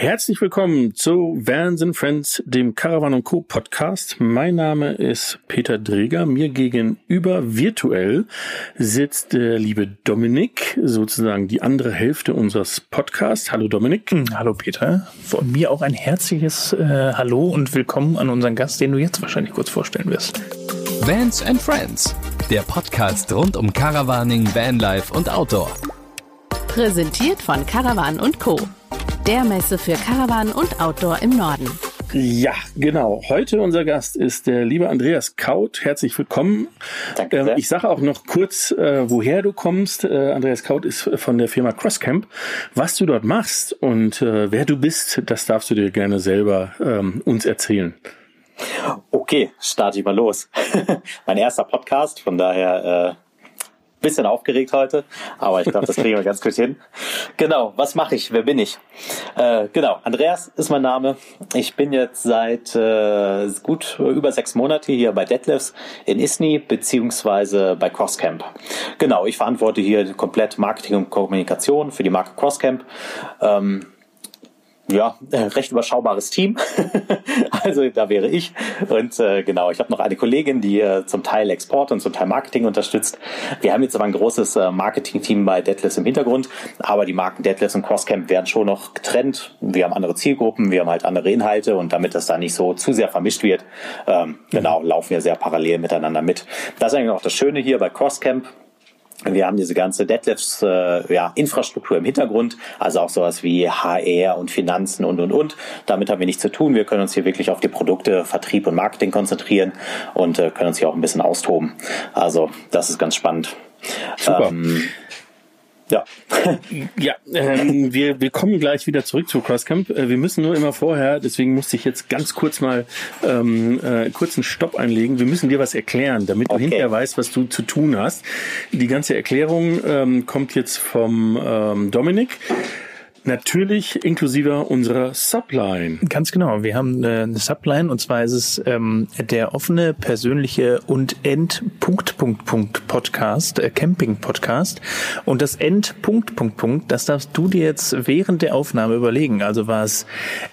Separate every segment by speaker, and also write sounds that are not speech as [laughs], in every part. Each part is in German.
Speaker 1: Herzlich willkommen zu Vans and Friends, dem Caravan Co. Podcast. Mein Name ist Peter Dreger. Mir gegenüber virtuell sitzt der liebe Dominik, sozusagen die andere Hälfte unseres Podcasts. Hallo Dominik.
Speaker 2: Hm, hallo Peter. Von mir auch ein herzliches äh, Hallo und willkommen an unseren Gast, den du jetzt wahrscheinlich kurz vorstellen wirst.
Speaker 3: Vans and Friends, der Podcast rund um Caravaning, Vanlife und Outdoor.
Speaker 4: Präsentiert von Caravan Co der Messe für Caravan und Outdoor im Norden.
Speaker 1: Ja, genau. Heute unser Gast ist der liebe Andreas Kaut. Herzlich willkommen. Danke ähm, ich sage auch noch kurz, äh, woher du kommst. Äh, Andreas Kaut ist von der Firma Crosscamp. Was du dort machst und äh, wer du bist, das darfst du dir gerne selber ähm, uns erzählen.
Speaker 5: Okay, starte ich mal los. [laughs] mein erster Podcast, von daher äh, bisschen aufgeregt heute, aber ich glaube, das kriegen wir ganz gut hin. Genau, was mache ich? Wer bin ich? Äh, genau, Andreas ist mein Name. Ich bin jetzt seit äh, gut über sechs Monate hier bei Detlefs in Isny beziehungsweise bei Crosscamp. Genau, ich verantworte hier komplett Marketing und Kommunikation für die Marke Crosscamp. Ähm, ja, äh, recht überschaubares Team. [laughs] also da wäre ich. Und äh, genau, ich habe noch eine Kollegin, die äh, zum Teil Export und zum Teil Marketing unterstützt. Wir haben jetzt aber ein großes äh, Marketing-Team bei Deadless im Hintergrund, aber die Marken Deadless und Crosscamp werden schon noch getrennt. Wir haben andere Zielgruppen, wir haben halt andere Inhalte und damit das da nicht so zu sehr vermischt wird, ähm, genau, laufen wir sehr parallel miteinander mit. Das ist eigentlich auch das Schöne hier bei Crosscamp. Wir haben diese ganze Deadlifts äh, ja, Infrastruktur im Hintergrund, also auch sowas wie HR und Finanzen und und und. Damit haben wir nichts zu tun. Wir können uns hier wirklich auf die Produkte, Vertrieb und Marketing konzentrieren und äh, können uns hier auch ein bisschen austoben. Also das ist ganz spannend.
Speaker 1: Super. Ähm, ja. [laughs] ja, ähm, wir, wir kommen gleich wieder zurück zu Crosscamp. Äh, wir müssen nur immer vorher, deswegen musste ich jetzt ganz kurz mal ähm, äh, kurzen Stopp einlegen. Wir müssen dir was erklären, damit du okay. hinterher weißt, was du zu tun hast. Die ganze Erklärung ähm, kommt jetzt vom ähm, Dominik. Natürlich inklusive unserer Subline.
Speaker 2: Ganz genau. Wir haben äh, eine Subline und zwar ist es ähm, der offene, persönliche und End-Punkt, Punkt, Punkt Podcast, äh, Camping-Podcast. Und das End-Punkt, Punkt, Punkt, das darfst du dir jetzt während der Aufnahme überlegen. Also war es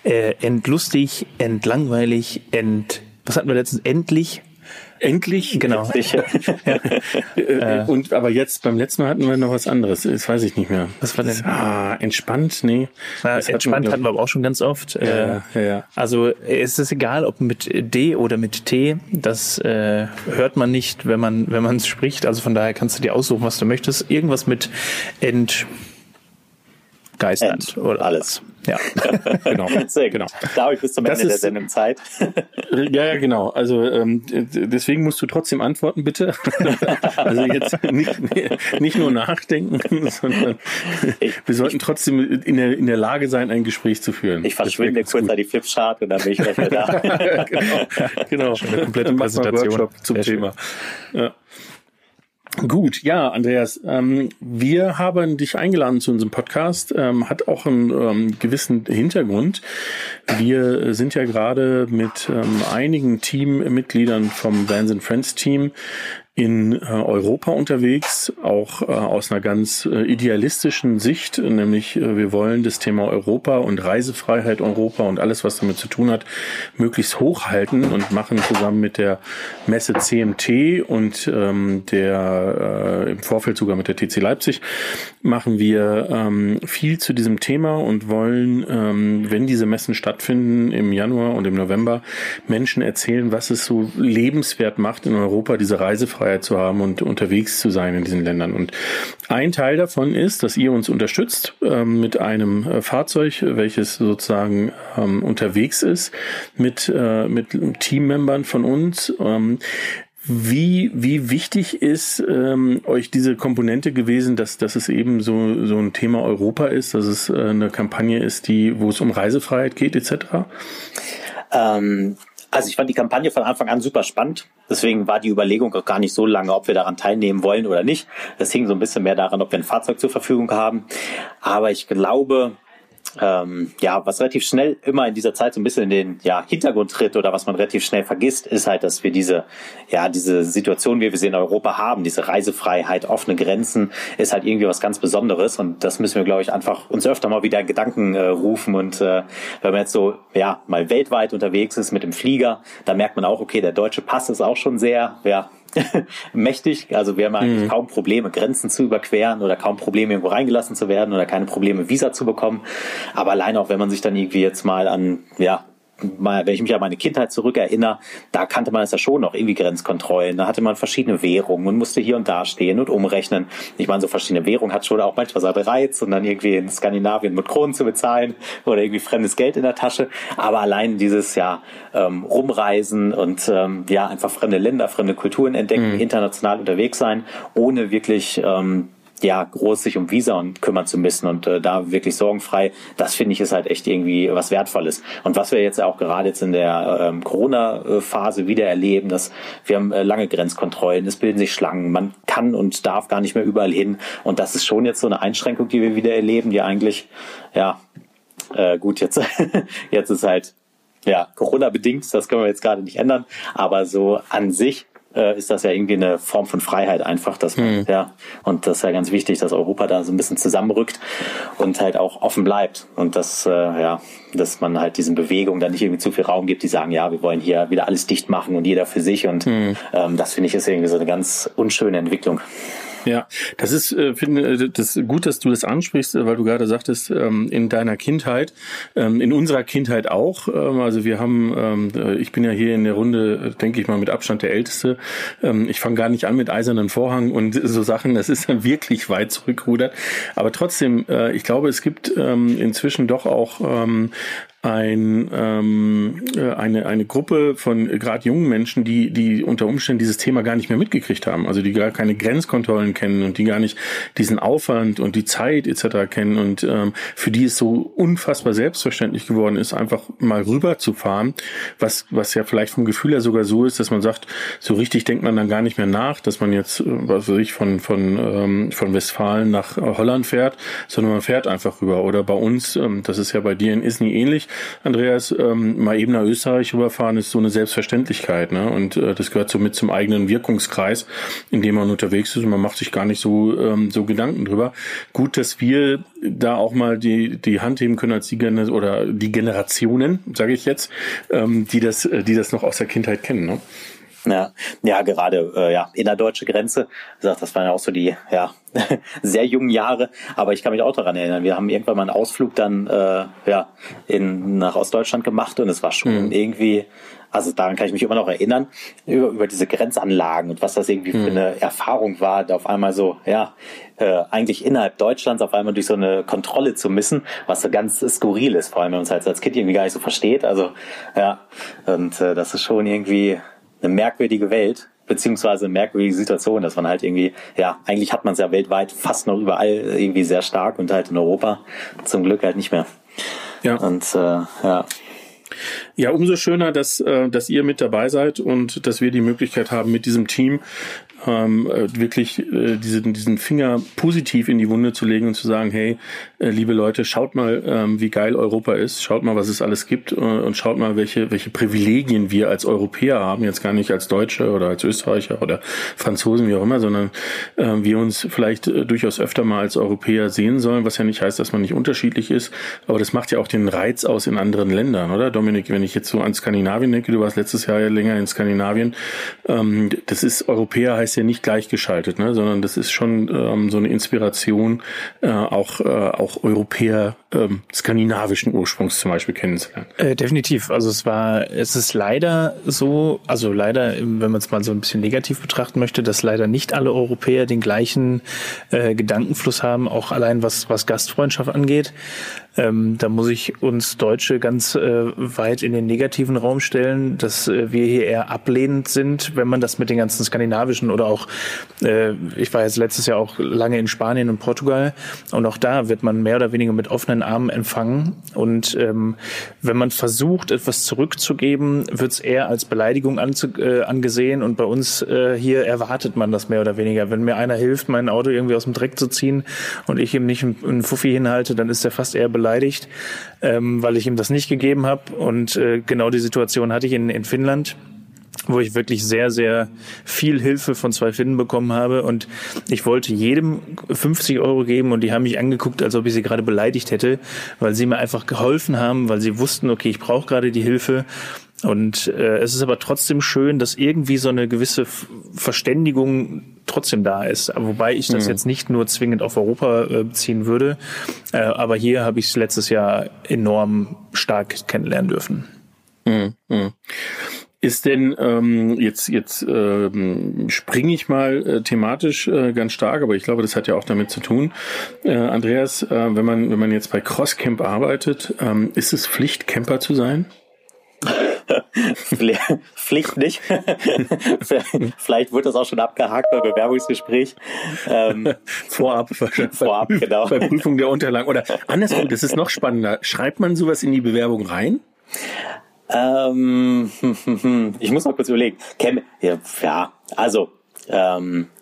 Speaker 2: äh, entlustig, entlangweilig, ent, was hatten wir letztens? Endlich,
Speaker 1: Endlich, genau. [laughs] Sicher. ja. Äh, und aber jetzt beim letzten Mal hatten wir noch was anderes. Das weiß ich nicht mehr.
Speaker 2: Was war denn?
Speaker 1: Ah, entspannt, nee.
Speaker 2: Na, entspannt hatten wir aber auch schon ganz oft. Ja, äh, ja. Also es ist egal, ob mit D oder mit T. Das äh, hört man nicht, wenn man wenn man es spricht. Also von daher kannst du dir aussuchen, was du möchtest. Irgendwas mit Ent
Speaker 5: oder alles.
Speaker 2: Ja, [laughs]
Speaker 5: genau. [laughs] Sehr genau. Da habe ich bis zum das Ende ist, der Sendung Zeit. [laughs]
Speaker 1: ja, ja, genau. Also ähm, deswegen musst du trotzdem antworten, bitte. also jetzt nicht, nicht nur nachdenken, sondern wir sollten trotzdem in der, in der Lage sein, ein Gespräch zu führen.
Speaker 5: Ich verschwinde kurz an die Flipchart und dann bin ich gleich wieder
Speaker 1: da. genau, genau. Eine komplette Präsentation Workshop zum Sehr Thema. Ja. Gut, ja, Andreas, ähm, wir haben dich eingeladen zu unserem Podcast, ähm, hat auch einen ähm, gewissen Hintergrund. Wir sind ja gerade mit ähm, einigen Teammitgliedern vom Vans and Friends Team in äh, Europa unterwegs, auch äh, aus einer ganz äh, idealistischen Sicht, nämlich wir wollen das Thema Europa und Reisefreiheit Europa und alles, was damit zu tun hat, möglichst hochhalten und machen zusammen mit der Messe CMT und ähm, der im Vorfeld sogar mit der TC Leipzig machen wir ähm, viel zu diesem Thema und wollen, ähm, wenn diese Messen stattfinden im Januar und im November, Menschen erzählen, was es so lebenswert macht in Europa, diese Reisefreiheit Freiheit zu haben und unterwegs zu sein in diesen Ländern. Und ein Teil davon ist, dass ihr uns unterstützt ähm, mit einem äh, Fahrzeug, welches sozusagen ähm, unterwegs ist, mit, äh, mit Teammembern von uns. Ähm, wie, wie wichtig ist ähm, euch diese Komponente gewesen, dass, dass es eben so, so ein Thema Europa ist, dass es äh, eine Kampagne ist, die, wo es um Reisefreiheit geht, etc.?
Speaker 5: Ähm, also ich fand die Kampagne von Anfang an super spannend. Deswegen war die Überlegung auch gar nicht so lange, ob wir daran teilnehmen wollen oder nicht. Das hing so ein bisschen mehr daran, ob wir ein Fahrzeug zur Verfügung haben. Aber ich glaube, ähm, ja, was relativ schnell immer in dieser Zeit so ein bisschen in den ja, Hintergrund tritt oder was man relativ schnell vergisst, ist halt, dass wir diese, ja, diese Situation, wie wir sie in Europa haben, diese Reisefreiheit, offene Grenzen, ist halt irgendwie was ganz Besonderes. Und das müssen wir, glaube ich, einfach uns öfter mal wieder in Gedanken äh, rufen. Und äh, wenn man jetzt so, ja, mal weltweit unterwegs ist mit dem Flieger, da merkt man auch, okay, der deutsche Pass ist auch schon sehr, ja, [laughs] mächtig. Also wir haben eigentlich mhm. kaum Probleme, Grenzen zu überqueren oder kaum Probleme, irgendwo reingelassen zu werden oder keine Probleme, Visa zu bekommen. Aber allein auch, wenn man sich dann irgendwie jetzt mal an, ja, wenn ich mich an meine Kindheit zurückerinnere, da kannte man es ja schon noch, irgendwie Grenzkontrollen. Da hatte man verschiedene Währungen und musste hier und da stehen und umrechnen. Ich meine, so verschiedene Währungen hat schon auch manchmal seinen Reiz und dann irgendwie in Skandinavien mit Kronen zu bezahlen oder irgendwie fremdes Geld in der Tasche. Aber allein dieses ja ähm, Rumreisen und ähm, ja einfach fremde Länder, fremde Kulturen entdecken, mhm. international unterwegs sein, ohne wirklich ähm, ja, groß sich um Visa und kümmern zu müssen und äh, da wirklich sorgenfrei, das finde ich ist halt echt irgendwie was Wertvolles. Und was wir jetzt auch gerade jetzt in der ähm, Corona-Phase wieder erleben, dass wir haben äh, lange Grenzkontrollen, es bilden sich Schlangen, man kann und darf gar nicht mehr überall hin und das ist schon jetzt so eine Einschränkung, die wir wieder erleben, die eigentlich, ja, äh, gut, jetzt, [laughs] jetzt ist halt ja, Corona bedingt, das können wir jetzt gerade nicht ändern, aber so an sich äh, ist das ja irgendwie eine Form von Freiheit einfach, dass man, mhm. ja, und das ist ja ganz wichtig, dass Europa da so ein bisschen zusammenrückt und halt auch offen bleibt und dass, äh, ja, dass man halt diesen Bewegungen dann nicht irgendwie zu viel Raum gibt, die sagen, ja, wir wollen hier wieder alles dicht machen und jeder für sich und mhm. ähm, das finde ich ist irgendwie so eine ganz unschöne Entwicklung.
Speaker 1: Ja, das ist, äh, finde äh, das gut, dass du das ansprichst, weil du gerade sagtest, ähm, in deiner Kindheit, ähm, in unserer Kindheit auch. Ähm, also wir haben, äh, ich bin ja hier in der Runde, denke ich mal, mit Abstand der Älteste. Ich fange gar nicht an mit eisernen Vorhang und [laughs] so Sachen. Das ist dann wirklich weit zurückrudert. Aber trotzdem, äh, ich glaube, es gibt inzwischen doch auch ein, ähm, äh, eine, eine Gruppe von gerade jungen Menschen, die, die unter Umständen dieses Thema gar nicht mehr mitgekriegt haben, also die gar keine Grenzkontrollen kennen und die gar nicht diesen Aufwand und die Zeit etc. kennen und ähm, für die es so unfassbar selbstverständlich geworden ist, einfach mal rüber zu fahren, was, was ja vielleicht vom Gefühl her sogar so ist, dass man sagt, so richtig denkt man dann gar nicht mehr nach, dass man jetzt, äh, was weiß ich, von, von, ähm, von Westfalen nach Holland fährt, sondern man fährt einfach rüber. Oder bei uns, ähm, das ist ja bei dir in Isny ähnlich, Andreas, ähm, mal eben nach Österreich rüberfahren ist so eine Selbstverständlichkeit. Ne? Und äh, das gehört so mit zum eigenen Wirkungskreis, in dem man unterwegs ist und man macht sich gar nicht so, ähm, so Gedanken drüber. Gut, dass wir da auch mal die, die Hand heben können als die Gener oder die Generationen, sage ich jetzt, ähm, die das, äh, die das noch aus der Kindheit kennen. Ne?
Speaker 5: Ja, ja, gerade äh, ja innerdeutsche Grenze. Sagt, das waren ja auch so die ja [laughs] sehr jungen Jahre. Aber ich kann mich auch daran erinnern. Wir haben irgendwann mal einen Ausflug dann äh, ja in nach Ostdeutschland gemacht und es war schon mhm. irgendwie also daran kann ich mich immer noch erinnern, über, über diese Grenzanlagen und was das irgendwie mhm. für eine Erfahrung war, da auf einmal so, ja, äh, eigentlich innerhalb Deutschlands auf einmal durch so eine Kontrolle zu missen, was so ganz skurril ist, vor allem wenn man es halt als Kind irgendwie gar nicht so versteht. Also ja, und äh, das ist schon irgendwie eine merkwürdige Welt, beziehungsweise eine merkwürdige Situation, dass man halt irgendwie, ja, eigentlich hat man es ja weltweit fast noch überall irgendwie sehr stark und halt in Europa zum Glück halt nicht mehr. Ja. Und äh, ja.
Speaker 1: Ja, umso schöner, dass, äh, dass ihr mit dabei seid und dass wir die Möglichkeit haben, mit diesem Team ähm, äh, wirklich äh, diesen, diesen Finger positiv in die Wunde zu legen und zu sagen, hey, äh, liebe Leute, schaut mal, ähm, wie geil Europa ist, schaut mal, was es alles gibt äh, und schaut mal, welche, welche Privilegien wir als Europäer haben, jetzt gar nicht als Deutsche oder als Österreicher oder Franzosen, wie auch immer, sondern äh, wir uns vielleicht äh, durchaus öfter mal als Europäer sehen sollen, was ja nicht heißt, dass man nicht unterschiedlich ist, aber das macht ja auch den Reiz aus in anderen Ländern, oder? Dominik, wenn ich jetzt so an Skandinavien denke, du warst letztes Jahr ja länger in Skandinavien, ähm, das ist Europäer heißt ja nicht gleichgeschaltet, ne, sondern das ist schon ähm, so eine Inspiration, äh, auch, äh, auch Europäer ähm, skandinavischen Ursprungs zum Beispiel kennenzulernen.
Speaker 2: Äh, definitiv. Also es war, es ist leider so, also leider, wenn man es mal so ein bisschen negativ betrachten möchte, dass leider nicht alle Europäer den gleichen äh, Gedankenfluss haben, auch allein was, was Gastfreundschaft angeht. Ähm, da muss ich uns Deutsche ganz äh, weit in den negativen Raum stellen, dass äh, wir hier eher ablehnend sind, wenn man das mit den ganzen skandinavischen oder auch, äh, ich war jetzt letztes Jahr auch lange in Spanien und Portugal und auch da wird man mehr oder weniger mit offenen Armen empfangen. Und ähm, wenn man versucht, etwas zurückzugeben, wird es eher als Beleidigung äh, angesehen und bei uns äh, hier erwartet man das mehr oder weniger. Wenn mir einer hilft, mein Auto irgendwie aus dem Dreck zu ziehen und ich ihm nicht einen Fuffi hinhalte, dann ist er fast eher beleidigt beleidigt, ähm, weil ich ihm das nicht gegeben habe. Und äh, genau die Situation hatte ich in, in Finnland wo ich wirklich sehr, sehr viel Hilfe von zwei Finnen bekommen habe. Und ich wollte jedem 50 Euro geben und die haben mich angeguckt, als ob ich sie gerade beleidigt hätte, weil sie mir einfach geholfen haben, weil sie wussten, okay, ich brauche gerade die Hilfe. Und äh, es ist aber trotzdem schön, dass irgendwie so eine gewisse Verständigung trotzdem da ist. Wobei ich das mhm. jetzt nicht nur zwingend auf Europa äh, beziehen würde. Äh, aber hier habe ich es letztes Jahr enorm stark kennenlernen dürfen. Mhm.
Speaker 1: Ist denn ähm, jetzt jetzt ähm, springe ich mal äh, thematisch äh, ganz stark, aber ich glaube, das hat ja auch damit zu tun. Äh, Andreas, äh, wenn man wenn man jetzt bei Crosscamp arbeitet, ähm, ist es Pflicht Camper zu sein?
Speaker 5: Pflicht nicht. [laughs] Vielleicht wird das auch schon abgehakt beim Bewerbungsgespräch.
Speaker 1: Ähm, Vorab, Vorab, bei, genau. Bei Prüfung der Unterlagen. Oder andersrum, das ist noch spannender. Schreibt man sowas in die Bewerbung rein?
Speaker 5: Ähm, [laughs] ich muss mal kurz überlegen. Cam ja, also ähm, äh,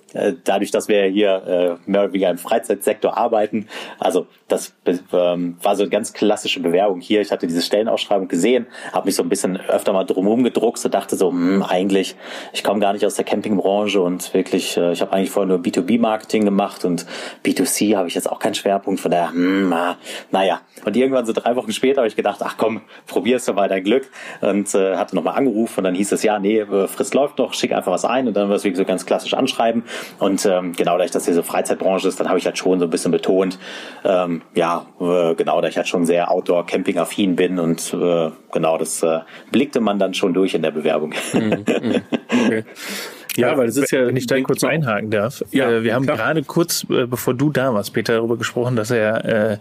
Speaker 5: dadurch, dass wir hier äh, mehr oder weniger im Freizeitsektor arbeiten. Also das ähm, war so eine ganz klassische Bewerbung hier. Ich hatte diese Stellenausschreibung gesehen, habe mich so ein bisschen öfter mal drumherum gedruckt und dachte so, hm, eigentlich, ich komme gar nicht aus der Campingbranche und wirklich, äh, ich habe eigentlich vorher nur B2B-Marketing gemacht und B2C habe ich jetzt auch keinen Schwerpunkt. Von daher, hm, na, naja. Und irgendwann so drei Wochen später habe ich gedacht, ach komm, probierst du mal dein Glück und äh, hatte nochmal angerufen und dann hieß es, ja, nee, äh, Frist läuft noch, schick einfach was ein und dann war es wirklich so ganz klassisch anschreiben und ähm, genau, da ich das hier so Freizeitbranche ist, dann habe ich halt schon so ein bisschen betont, ähm, ja, äh, genau, da ich halt schon sehr Outdoor-Camping-affin bin und äh, genau, das äh, blickte man dann schon durch in der Bewerbung. Mhm, [laughs]
Speaker 2: mhm. okay. Ja, weil es ist ja, wenn ich da kurz einhaken darf. Ja, äh, wir haben klar. gerade kurz, äh, bevor du da warst, Peter, darüber gesprochen, dass er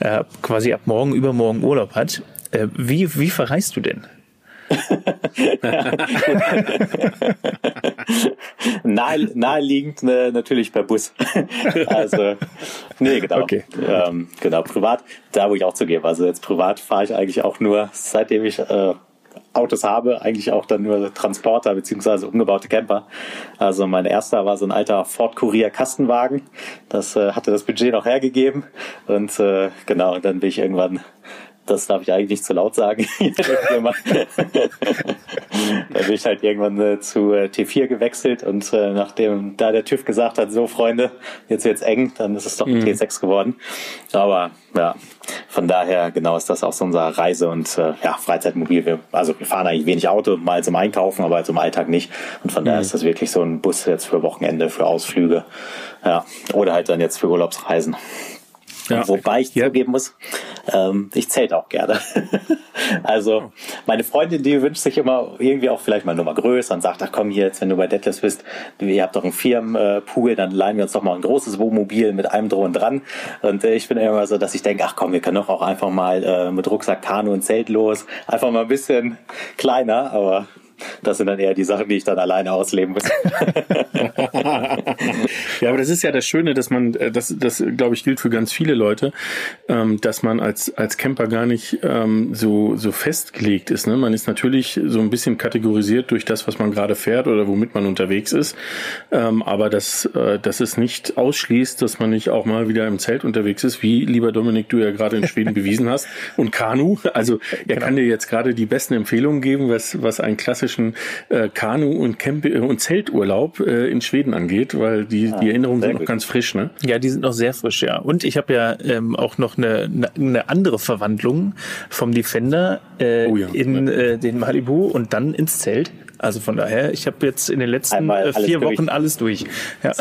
Speaker 2: äh, quasi ab morgen, übermorgen Urlaub hat. Äh, wie, wie verreist du denn? [laughs]
Speaker 5: Nahe, naheliegend ne, natürlich per Bus. [laughs] also, nee, genau. Okay. Ähm, genau, privat, da wo ich auch zugebe. Also jetzt privat fahre ich eigentlich auch nur, seitdem ich äh, Autos habe, eigentlich auch dann nur Transporter beziehungsweise umgebaute Camper. Also mein erster war so ein alter Ford Courier Kastenwagen. Das äh, hatte das Budget noch hergegeben. Und äh, genau, dann bin ich irgendwann das darf ich eigentlich nicht zu laut sagen. [laughs] [laughs] da bin ich halt irgendwann äh, zu äh, T4 gewechselt und äh, nachdem da der TÜV gesagt hat, so Freunde, jetzt wird's eng, dann ist es doch ein mhm. T6 geworden. Aber ja, von daher genau ist das auch so unsere Reise und äh, ja, Freizeitmobil. Wir, also wir fahren eigentlich wenig Auto, mal zum Einkaufen, aber zum Alltag nicht. Und von mhm. daher ist das wirklich so ein Bus jetzt für Wochenende, für Ausflüge. Ja, oder halt dann jetzt für Urlaubsreisen. Ja. Wobei ich ja. zugeben muss, ähm, ich zählt auch gerne. [laughs] also meine Freundin, die wünscht sich immer irgendwie auch vielleicht mal nur mal größer und sagt, ach komm hier, jetzt wenn du bei Detlefs bist, ihr habt doch einen Firmenpool, dann leihen wir uns doch mal ein großes Wohnmobil mit einem Drohnen dran. Und äh, ich bin immer so, dass ich denke, ach komm, wir können doch auch einfach mal äh, mit Rucksack, Kanu und Zelt los. Einfach mal ein bisschen kleiner, aber das sind dann eher die Sachen, die ich dann alleine ausleben muss. [laughs]
Speaker 1: ja, aber das ist ja das Schöne, dass man, äh, das, das glaube ich, gilt für ganz viele Leute, ähm, dass man als, als Camper gar nicht ähm, so, so festgelegt ist. Ne? Man ist natürlich so ein bisschen kategorisiert durch das, was man gerade fährt oder womit man unterwegs ist. Ähm, aber das, äh, das ist nicht ausschließt, dass man nicht auch mal wieder im Zelt unterwegs ist, wie lieber Dominik, du ja gerade in Schweden [laughs] bewiesen hast. Und Kanu, also er genau. kann dir jetzt gerade die besten Empfehlungen geben, was, was ein klassisches klassischen äh, Kanu- und, Camp und Zelturlaub äh, in Schweden angeht, weil die, ah, die Erinnerungen sind gut. noch ganz frisch, ne?
Speaker 2: Ja, die sind noch sehr frisch, ja. Und ich habe ja ähm, auch noch eine, eine andere Verwandlung vom Defender äh, oh ja. in äh, den Malibu und dann ins Zelt. Also von daher, ich habe jetzt in den letzten äh, vier durch. Wochen alles durch. Ja.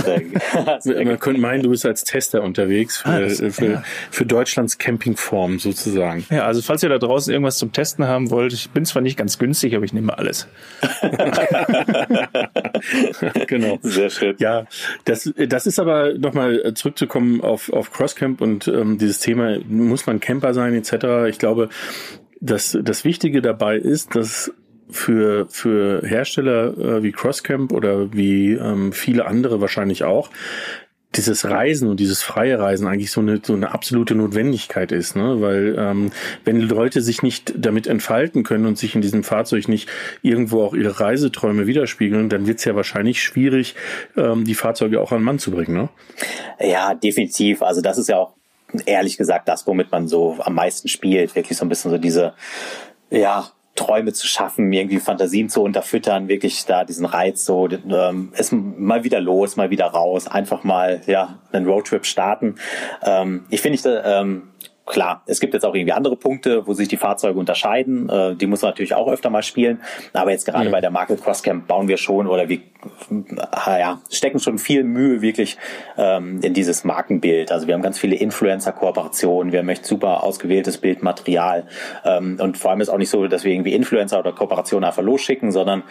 Speaker 1: Man [laughs] [laughs] könnte meinen, du bist als Tester unterwegs für, ah, für, ja. für, Deutschlands Campingform sozusagen.
Speaker 2: Ja, also falls ihr da draußen irgendwas zum Testen haben wollt, ich bin zwar nicht ganz günstig, aber ich nehme alles. [laughs]
Speaker 1: genau. Sehr schön. Ja, das, das ist aber nochmal zurückzukommen auf, auf Crosscamp und ähm, dieses Thema, muss man Camper sein etc. Ich glaube, das, das Wichtige dabei ist, dass für, für Hersteller äh, wie Crosscamp oder wie ähm, viele andere wahrscheinlich auch, dieses Reisen und dieses freie Reisen eigentlich so eine, so eine absolute Notwendigkeit ist, ne? Weil ähm, wenn Leute sich nicht damit entfalten können und sich in diesem Fahrzeug nicht irgendwo auch ihre Reiseträume widerspiegeln, dann wird es ja wahrscheinlich schwierig, ähm, die Fahrzeuge auch an Mann zu bringen, ne?
Speaker 5: Ja, definitiv. Also das ist ja auch ehrlich gesagt das, womit man so am meisten spielt. Wirklich so ein bisschen so diese, ja, Träume zu schaffen, irgendwie Fantasien zu unterfüttern, wirklich da diesen Reiz so, ähm, ist mal wieder los, mal wieder raus, einfach mal ja einen Roadtrip starten. Ähm, ich finde ich ähm, Klar, es gibt jetzt auch irgendwie andere Punkte, wo sich die Fahrzeuge unterscheiden. Äh, die muss man natürlich auch öfter mal spielen. Aber jetzt gerade mhm. bei der Marke Crosscamp bauen wir schon oder wir ja, stecken schon viel Mühe wirklich ähm, in dieses Markenbild. Also wir haben ganz viele Influencer-Kooperationen, wir haben echt super ausgewähltes Bildmaterial. Ähm, und vor allem ist auch nicht so, dass wir irgendwie Influencer oder Kooperationen einfach losschicken, sondern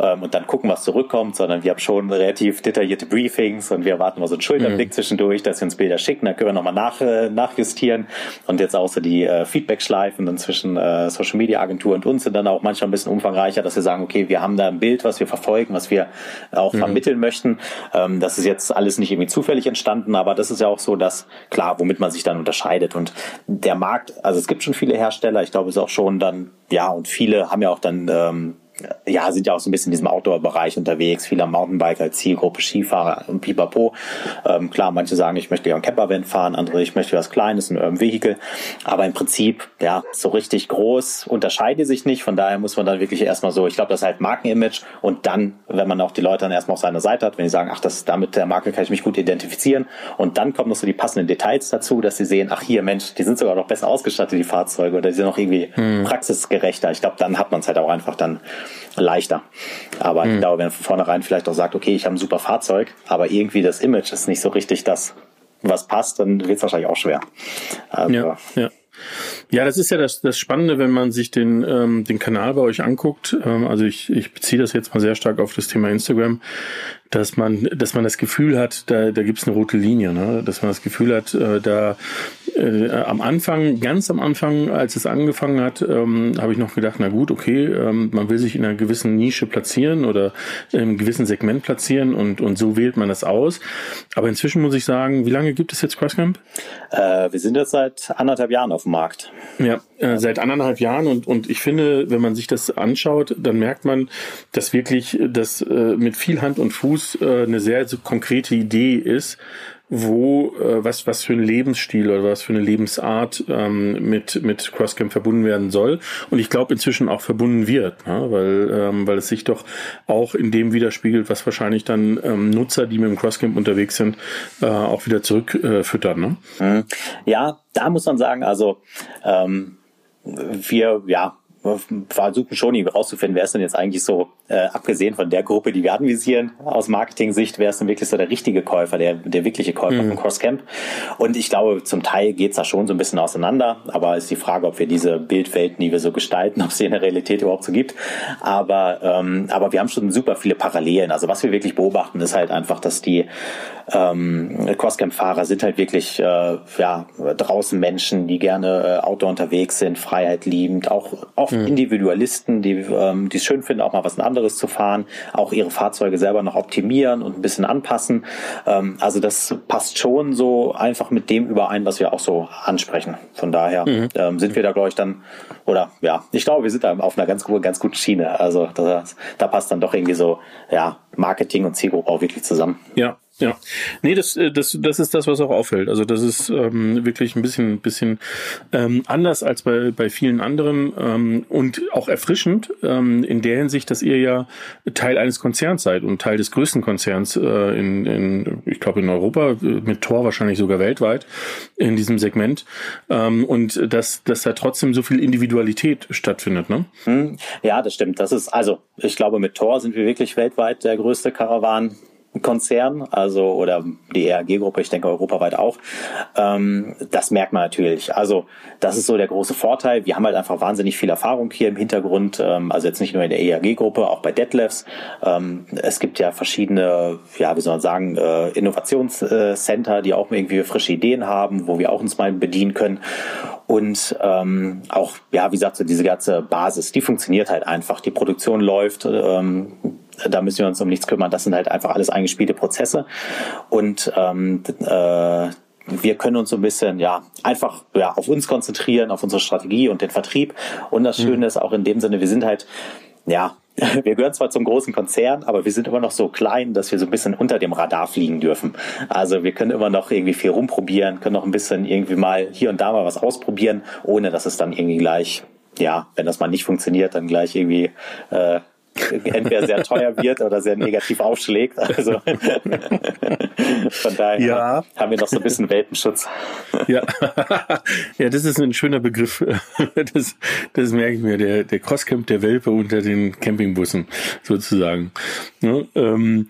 Speaker 5: ähm, und dann gucken, was zurückkommt, sondern wir haben schon relativ detaillierte Briefings und wir erwarten mal so einen Schulterblick mhm. zwischendurch, dass sie uns Bilder schicken, dann können wir nochmal nach, äh, nachjustieren und jetzt auch so die äh, Feedback-Schleifen dann zwischen äh, Social Media Agentur und uns sind dann auch manchmal ein bisschen umfangreicher, dass wir sagen, okay, wir haben da ein Bild, was wir verfolgen, was wir auch mhm. vermitteln möchten. Ähm, das ist jetzt alles nicht irgendwie zufällig entstanden, aber das ist ja auch so, dass klar, womit man sich dann unterscheidet und der Markt, also es gibt schon viele Hersteller, ich glaube, es ist auch schon dann, ja, und viele haben ja auch dann ähm, ja, sind ja auch so ein bisschen in diesem Outdoor-Bereich unterwegs, viele Mountainbiker, Zielgruppe, Skifahrer und pipapo. Ähm, klar, manche sagen, ich möchte ja ein Campervan fahren, andere, ich möchte was Kleines, ein Urban Vehicle. Aber im Prinzip, ja, so richtig groß unterscheiden sich nicht. Von daher muss man dann wirklich erstmal so, ich glaube, das ist halt Markenimage und dann, wenn man auch die Leute dann erstmal auf seiner Seite hat, wenn die sagen, ach, das, damit der Marke kann ich mich gut identifizieren und dann kommen noch so die passenden Details dazu, dass sie sehen, ach hier, Mensch, die sind sogar noch besser ausgestattet, die Fahrzeuge, oder die sind noch irgendwie hm. praxisgerechter. Ich glaube, dann hat man es halt auch einfach dann leichter. Aber mhm. ich glaube, wenn von vornherein vielleicht auch sagt, okay, ich habe ein super Fahrzeug, aber irgendwie das Image ist nicht so richtig das, was passt, dann wird es wahrscheinlich auch schwer.
Speaker 1: Also, ja, ja. Ja, das ist ja das, das Spannende, wenn man sich den, ähm, den Kanal bei euch anguckt. Ähm, also ich, ich beziehe das jetzt mal sehr stark auf das Thema Instagram dass man, dass man das Gefühl hat, da, da gibt es eine rote Linie, ne? dass man das Gefühl hat, äh, da äh, am Anfang, ganz am Anfang, als es angefangen hat, ähm, habe ich noch gedacht, na gut, okay, ähm, man will sich in einer gewissen Nische platzieren oder in einem gewissen Segment platzieren und, und so wählt man das aus. Aber inzwischen muss ich sagen, wie lange gibt es jetzt Crosscamp?
Speaker 5: Äh, wir sind jetzt seit anderthalb Jahren auf dem Markt.
Speaker 1: Ja, äh, seit anderthalb Jahren und, und ich finde, wenn man sich das anschaut, dann merkt man, dass wirklich das äh, mit viel Hand und Fuß Fuß äh, eine sehr so konkrete Idee ist, wo äh, was was für ein Lebensstil oder was für eine Lebensart ähm, mit mit Crosscamp verbunden werden soll und ich glaube inzwischen auch verbunden wird, ne? weil ähm, weil es sich doch auch in dem widerspiegelt, was wahrscheinlich dann ähm, Nutzer, die mit dem Crosscamp unterwegs sind, äh, auch wieder zurückfüttern. Äh, ne?
Speaker 5: Mhm. Ja, da muss man sagen, also ähm, wir ja versuchen schon irgendwie rauszufinden, wer ist denn jetzt eigentlich so, äh, abgesehen von der Gruppe, die wir anvisieren, aus Marketing-Sicht, wer ist denn wirklich so der richtige Käufer, der, der wirkliche Käufer mhm. von Crosscamp. Und ich glaube, zum Teil geht's da schon so ein bisschen auseinander, aber ist die Frage, ob wir diese Bildwelten, die wir so gestalten, [laughs] ob sie in der Realität überhaupt so gibt. Aber, ähm, aber wir haben schon super viele Parallelen. Also was wir wirklich beobachten, ist halt einfach, dass die ähm, Crosscamp-Fahrer sind halt wirklich äh, ja, draußen Menschen, die gerne äh, Outdoor unterwegs sind, Freiheit liebend, auch, auch mhm. Individualisten, die ähm, es schön finden, auch mal was anderes zu fahren, auch ihre Fahrzeuge selber noch optimieren und ein bisschen anpassen. Ähm, also das passt schon so einfach mit dem überein, was wir auch so ansprechen. Von daher mhm. ähm, sind wir da, glaube ich, dann, oder ja, ich glaube, wir sind da auf einer ganz, ganz guten Schiene. Also das, da passt dann doch irgendwie so, ja, Marketing und Zielgruppe auch wirklich zusammen.
Speaker 1: Ja, ja, nee, das, äh, das, das ist das, was auch auffällt. Also das ist ähm, wirklich ein bisschen, bisschen ähm, anders als bei, bei vielen anderen ähm, und auch erfrischend ähm, in der Hinsicht, dass ihr ja Teil eines Konzerns seid und Teil des größten Konzerns äh, in, in, ich glaube in Europa, mit Tor wahrscheinlich sogar weltweit in diesem Segment ähm, und dass, dass da trotzdem so viel Individualität stattfindet. Ne?
Speaker 5: Hm, ja, das stimmt. Das ist also, ich glaube, mit Tor sind wir wirklich weltweit der größte Karawan Konzern, also oder die ERG-Gruppe, ich denke europaweit auch. Ähm, das merkt man natürlich. Also das ist so der große Vorteil. Wir haben halt einfach wahnsinnig viel Erfahrung hier im Hintergrund. Ähm, also jetzt nicht nur in der ERG-Gruppe, auch bei Detlefs. Ähm, es gibt ja verschiedene, ja wie soll man sagen, äh, Innovationscenter, die auch irgendwie frische Ideen haben, wo wir auch uns mal bedienen können. Und ähm, auch, ja, wie gesagt, so diese ganze Basis, die funktioniert halt einfach. Die Produktion läuft. Ähm, da müssen wir uns um nichts kümmern. Das sind halt einfach alles eingespielte Prozesse. Und ähm, äh, wir können uns so ein bisschen ja einfach ja auf uns konzentrieren, auf unsere Strategie und den Vertrieb. Und das Schöne mhm. ist auch in dem Sinne, wir sind halt ja [laughs] wir gehören zwar zum großen Konzern, aber wir sind immer noch so klein, dass wir so ein bisschen unter dem Radar fliegen dürfen. Also wir können immer noch irgendwie viel rumprobieren, können noch ein bisschen irgendwie mal hier und da mal was ausprobieren, ohne dass es dann irgendwie gleich ja, wenn das mal nicht funktioniert, dann gleich irgendwie äh, [laughs] entweder sehr teuer wird oder sehr negativ aufschlägt. Also [laughs] von daher ja. haben wir noch so ein bisschen Welpenschutz.
Speaker 1: Ja, [laughs] ja das ist ein schöner Begriff. Das, das merke ich mir, der, der Crosscamp der Welpe unter den Campingbussen sozusagen. Ne? Ähm,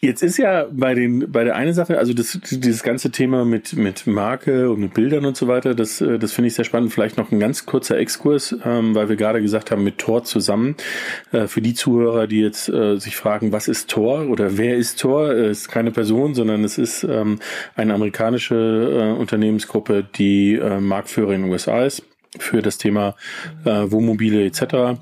Speaker 1: jetzt ist ja bei den bei der eine Sache, also das, dieses ganze Thema mit mit Marke und mit Bildern und so weiter, das äh, das finde ich sehr spannend. Vielleicht noch ein ganz kurzer Exkurs, ähm, weil wir gerade gesagt haben mit Tor zusammen. Äh, für die Zuhörer, die jetzt äh, sich fragen, was ist Tor oder wer ist Tor, äh, ist keine Person, sondern es ist ähm, eine amerikanische äh, Unternehmensgruppe, die äh, Marktführer in den USA ist für das Thema äh, Wohnmobile etc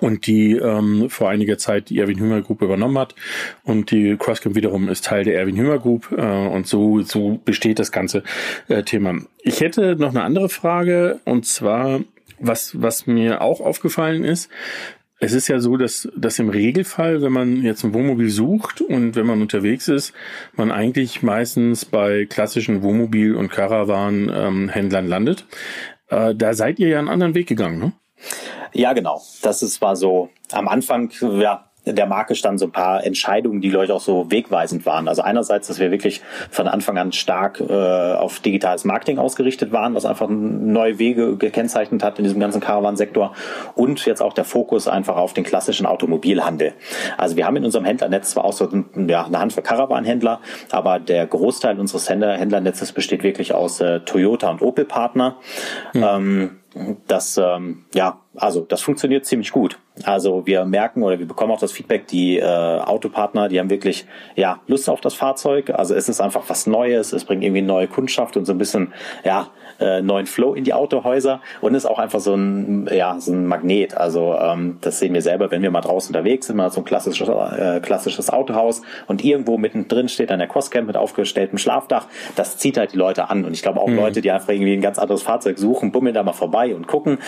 Speaker 1: und die ähm, vor einiger Zeit die Erwin Hünger Group übernommen hat. Und die Crosscamp wiederum ist Teil der Erwin Hünger Group. Äh, und so so besteht das ganze äh, Thema. Ich hätte noch eine andere Frage. Und zwar was was mir auch aufgefallen ist, es ist ja so, dass, dass im Regelfall, wenn man jetzt ein Wohnmobil sucht und wenn man unterwegs ist, man eigentlich meistens bei klassischen Wohnmobil- und Caravan-Händlern landet. Äh, da seid ihr ja einen anderen Weg gegangen, ne?
Speaker 5: Ja, genau. Das ist, war so am Anfang, ja, der Marke standen so ein paar Entscheidungen, die, glaube ich, auch so wegweisend waren. Also einerseits, dass wir wirklich von Anfang an stark äh, auf digitales Marketing ausgerichtet waren, was einfach neue Wege gekennzeichnet hat in diesem ganzen Caravan-Sektor und jetzt auch der Fokus einfach auf den klassischen Automobilhandel. Also wir haben in unserem Händlernetz zwar auch so ja, eine Handvoll Caravan-Händler, aber der Großteil unseres Händlernetzes besteht wirklich aus äh, Toyota und Opel-Partner. Mhm. Ähm, das ähm, ja also das funktioniert ziemlich gut. Also wir merken oder wir bekommen auch das Feedback, die äh, Autopartner, die haben wirklich ja Lust auf das Fahrzeug. Also es ist einfach was Neues, es bringt irgendwie neue Kundschaft und so ein bisschen ja äh, neuen Flow in die Autohäuser und ist auch einfach so ein ja so ein Magnet. Also ähm, das sehen wir selber, wenn wir mal draußen unterwegs sind, mal so ein klassisches äh, klassisches Autohaus und irgendwo mittendrin steht dann der Crosscamp mit aufgestelltem Schlafdach. Das zieht halt die Leute an und ich glaube auch mhm. Leute, die einfach irgendwie ein ganz anderes Fahrzeug suchen, bummeln da mal vorbei und gucken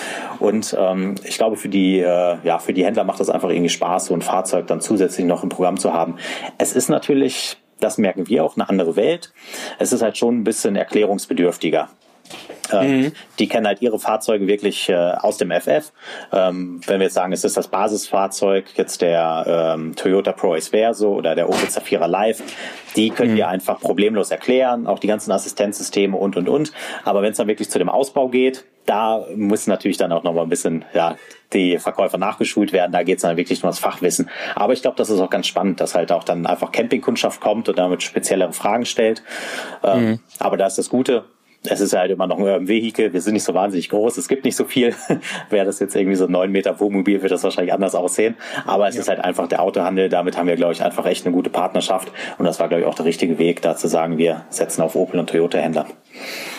Speaker 5: und ähm, ähm, ich glaube, für die, äh, ja, für die Händler macht das einfach irgendwie Spaß, so ein Fahrzeug dann zusätzlich noch im Programm zu haben. Es ist natürlich, das merken wir auch, eine andere Welt. Es ist halt schon ein bisschen erklärungsbedürftiger. Ähm, mhm. Die kennen halt ihre Fahrzeuge wirklich äh, aus dem FF. Ähm, wenn wir jetzt sagen, es ist das Basisfahrzeug, jetzt der ähm, Toyota Pro Ace Verso oder der Opel Zafira Live, die können mhm. wir einfach problemlos erklären, auch die ganzen Assistenzsysteme und und und. Aber wenn es dann wirklich zu dem Ausbau geht, da muss natürlich dann auch noch mal ein bisschen ja, die Verkäufer nachgeschult werden. Da geht es dann wirklich nur ums Fachwissen. Aber ich glaube, das ist auch ganz spannend, dass halt auch dann einfach Campingkundschaft kommt und damit speziellere Fragen stellt. Ähm, mhm. Aber da ist das Gute, es ist halt immer noch ein Vehikel. Wir sind nicht so wahnsinnig groß. Es gibt nicht so viel. [laughs] Wäre das jetzt irgendwie so ein 9 Meter Wohnmobil, wird das wahrscheinlich anders aussehen. Aber es ja. ist halt einfach der Autohandel. Damit haben wir, glaube ich, einfach echt eine gute Partnerschaft. Und das war, glaube ich, auch der richtige Weg, da zu sagen, wir setzen auf Opel und Toyota Händler.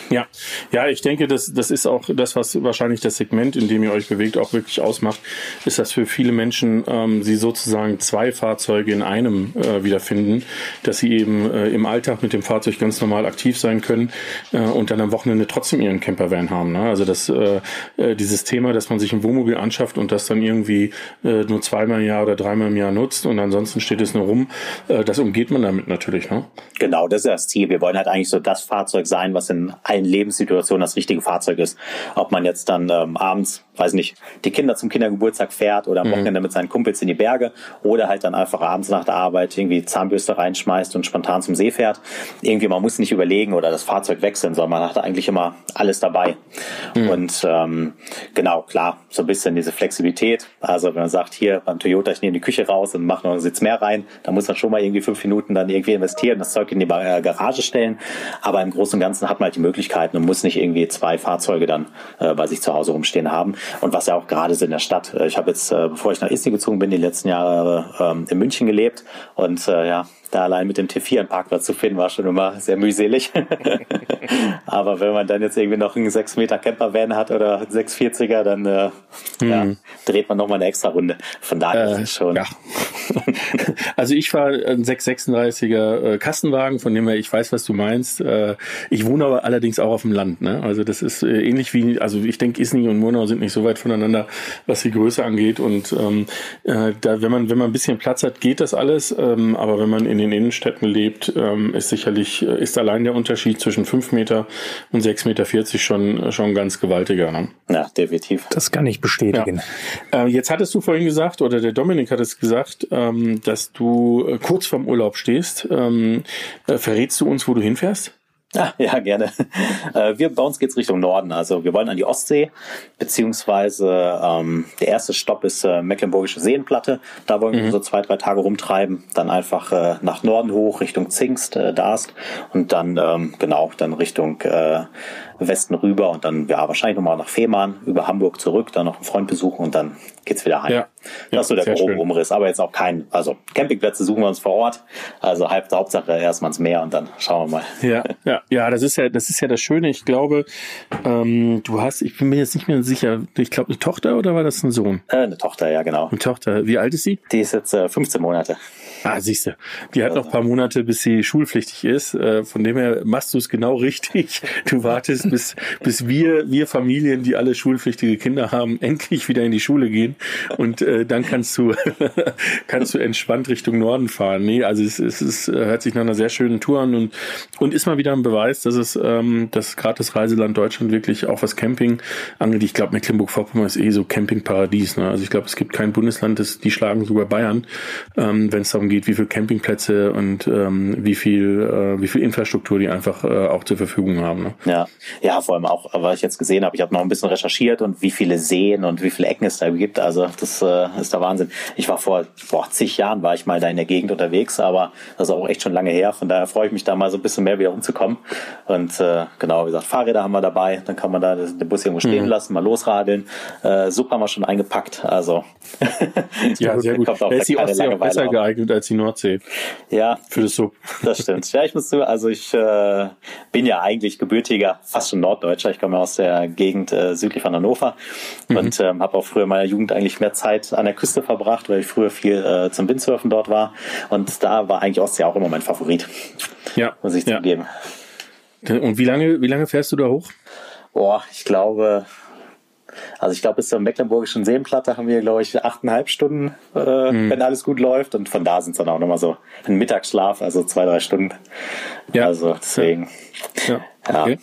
Speaker 1: Ja, ja, ich denke, das, das ist auch das, was wahrscheinlich das Segment, in dem ihr euch bewegt, auch wirklich ausmacht, ist, dass für viele Menschen ähm, sie sozusagen zwei Fahrzeuge in einem äh, wiederfinden, dass sie eben äh, im Alltag mit dem Fahrzeug ganz normal aktiv sein können äh, und dann am Wochenende trotzdem ihren Campervan haben. Ne? Also das äh, äh, dieses Thema, dass man sich ein Wohnmobil anschafft und das dann irgendwie äh, nur zweimal im Jahr oder dreimal im Jahr nutzt und ansonsten steht es nur rum, äh, das umgeht man damit natürlich. Ne?
Speaker 5: Genau, das ist das Ziel. Wir wollen halt eigentlich so das Fahrzeug sein, was in allen Lebenssituationen das richtige Fahrzeug ist. Ob man jetzt dann ähm, abends, weiß nicht, die Kinder zum Kindergeburtstag fährt oder am mhm. Wochenende mit seinen Kumpels in die Berge oder halt dann einfach abends nach der Arbeit irgendwie Zahnbürste reinschmeißt und spontan zum See fährt. Irgendwie, man muss nicht überlegen oder das Fahrzeug wechseln, sondern man hat eigentlich immer alles dabei. Mhm. Und ähm, genau, klar, so ein bisschen diese Flexibilität. Also wenn man sagt, hier beim Toyota, ich nehme die Küche raus und mache noch einen Sitz mehr rein, dann muss man schon mal irgendwie fünf Minuten dann irgendwie investieren, das Zeug in die äh, Garage stellen. Aber im Großen und Ganzen hat man halt die Möglichkeit, Möglichkeiten und muss nicht irgendwie zwei Fahrzeuge dann äh, bei sich zu Hause rumstehen haben. Und was ja auch gerade ist in der Stadt. Äh, ich habe jetzt, äh, bevor ich nach Isti gezogen bin, die letzten Jahre ähm, in München gelebt und äh, ja, da allein mit dem T4 einen Parkplatz zu finden, war schon immer sehr mühselig. [laughs] Aber wenn man dann jetzt irgendwie noch einen 6 Meter Campervan hat oder einen 640er, dann äh, hm. ja, dreht man nochmal eine extra Runde. Von daher äh, ist es schon. Ja. [laughs]
Speaker 1: also ich fahre ein 636er äh, Kastenwagen, von dem her ich weiß, was du meinst. Äh, ich wohne aber allerdings auch auf dem Land. Ne? Also das ist äh, ähnlich wie, also ich denke, Isny und Monau sind nicht so weit voneinander, was die Größe angeht. Und ähm, äh, da, wenn man wenn man ein bisschen Platz hat, geht das alles. Ähm, aber wenn man in den Innenstädten lebt, ähm, ist sicherlich äh, ist allein der Unterschied zwischen 5 Meter und 6,40 Meter schon schon ganz gewaltiger. Ne?
Speaker 5: Ja, definitiv.
Speaker 2: Das kann ich bestätigen.
Speaker 1: Ja. Äh, jetzt hattest du vorhin gesagt, oder der Dominik hat es gesagt, ähm, dass du äh, kurz vorm Urlaub stehst. Ähm, äh, verrätst du uns, wo du hinfährst?
Speaker 5: Ah, [laughs] ja, gerne. Äh, wir, bei uns geht's Richtung Norden. Also wir wollen an die Ostsee, beziehungsweise ähm, der erste Stopp ist äh, Mecklenburgische Seenplatte. Da wollen wir mhm. so zwei, drei Tage rumtreiben. Dann einfach äh, nach Norden hoch, Richtung Zingst, äh, Darst und dann ähm, genau dann Richtung äh, Westen rüber und dann ja wahrscheinlich nochmal nach Fehmarn, über Hamburg zurück, dann noch einen Freund besuchen und dann geht's wieder heim. Ja. Das ist so der grobe schön. Umriss. Aber jetzt auch kein, also Campingplätze suchen wir uns vor Ort. Also halb Hauptsache erstmal ins Meer und dann schauen wir mal.
Speaker 1: Ja, ja, ja, das ist ja, das ist ja das Schöne. Ich glaube, ähm, du hast, ich bin mir jetzt nicht mehr sicher, ich glaube eine Tochter oder war das ein Sohn?
Speaker 5: Äh, eine Tochter, ja genau.
Speaker 1: Eine Tochter. Wie alt ist sie?
Speaker 5: Die ist jetzt äh, 15 Monate.
Speaker 1: Ah, siehst du. Die hat noch ein paar Monate, bis sie schulpflichtig ist. Äh, von dem her machst du es genau [laughs] richtig. Du wartest, bis, bis wir, wir Familien, die alle schulpflichtige Kinder haben, endlich wieder in die Schule gehen. Und äh, dann kannst du, [laughs] kannst du entspannt Richtung Norden fahren. Nee, also es, es, es hört sich nach einer sehr schönen Tour an und, und ist mal wieder ein Beweis, dass es, ähm, dass gerade das Reiseland Deutschland wirklich auch was Camping angeht. Ich glaube, Mecklenburg-Vorpommern ist eh so Campingparadies. Ne? Also ich glaube, es gibt kein Bundesland, das, die schlagen sogar Bayern, ähm, wenn es darum geht, wie viele Campingplätze und ähm, wie viel, äh, wie viel Infrastruktur die einfach äh, auch zur Verfügung haben. Ne?
Speaker 5: Ja, ja, vor allem auch, was ich jetzt gesehen habe, ich habe noch ein bisschen recherchiert und wie viele Seen und wie viele Ecken es da gibt. Also das äh, ist der Wahnsinn. Ich war vor boah, zig Jahren war ich mal da in der Gegend unterwegs, aber das ist auch echt schon lange her. Von daher freue ich mich da mal so ein bisschen mehr wieder umzukommen. Und äh, genau, wie gesagt, Fahrräder haben wir dabei, dann kann man da den Bus irgendwo stehen mhm. lassen, mal losradeln. Äh, Suppe haben wir schon eingepackt. Also
Speaker 1: ja, sehr [laughs] gut. Da ist die Ostsee auch besser geeignet als die Nordsee.
Speaker 5: Ja.
Speaker 1: Für das Sub. [laughs]
Speaker 5: Das stimmt. Ja, ich muss zu, also ich äh, bin ja eigentlich gebürtiger, fast schon Norddeutscher. Ich komme aus der Gegend äh, südlich von Hannover mhm. und ähm, habe auch früher in meiner Jugend eigentlich mehr Zeit an der Küste verbracht, weil ich früher viel äh, zum Windsurfen dort war. Und da war eigentlich Ostsee auch immer mein Favorit.
Speaker 1: Ja.
Speaker 5: Muss ich
Speaker 1: ja.
Speaker 5: zugeben.
Speaker 1: Und wie lange, wie lange fährst du da hoch?
Speaker 5: Boah, ich glaube, also ich glaube, bis zur Mecklenburgischen Seenplatte haben wir, glaube ich, achteinhalb Stunden, äh, mhm. wenn alles gut läuft. Und von da sind es dann auch nochmal so ein Mittagsschlaf, also zwei, drei Stunden. Ja. Also deswegen.
Speaker 1: Ja. ja. Okay.